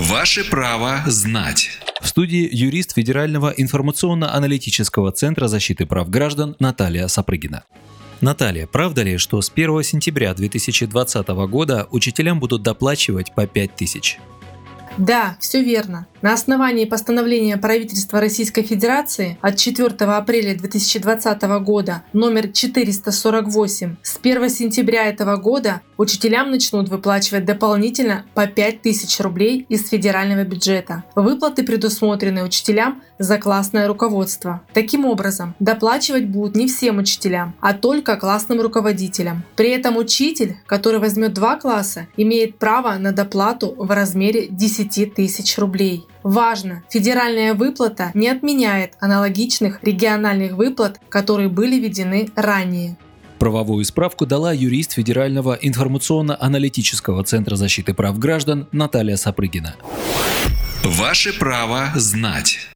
Ваше право знать. В студии юрист Федерального информационно-аналитического центра защиты прав граждан Наталья Сапрыгина. Наталья, правда ли, что с 1 сентября 2020 года учителям будут доплачивать по 5 тысяч? Да, все верно. На основании постановления правительства Российской Федерации от 4 апреля 2020 года номер 448 с 1 сентября этого года учителям начнут выплачивать дополнительно по 5000 рублей из федерального бюджета. Выплаты предусмотрены учителям за классное руководство. Таким образом, доплачивать будут не всем учителям, а только классным руководителям. При этом учитель, который возьмет два класса, имеет право на доплату в размере 10 тысяч рублей. Важно, федеральная выплата не отменяет аналогичных региональных выплат, которые были введены ранее. Правовую справку дала юрист Федерального информационно-аналитического центра защиты прав граждан Наталья Сапрыгина. Ваше право знать.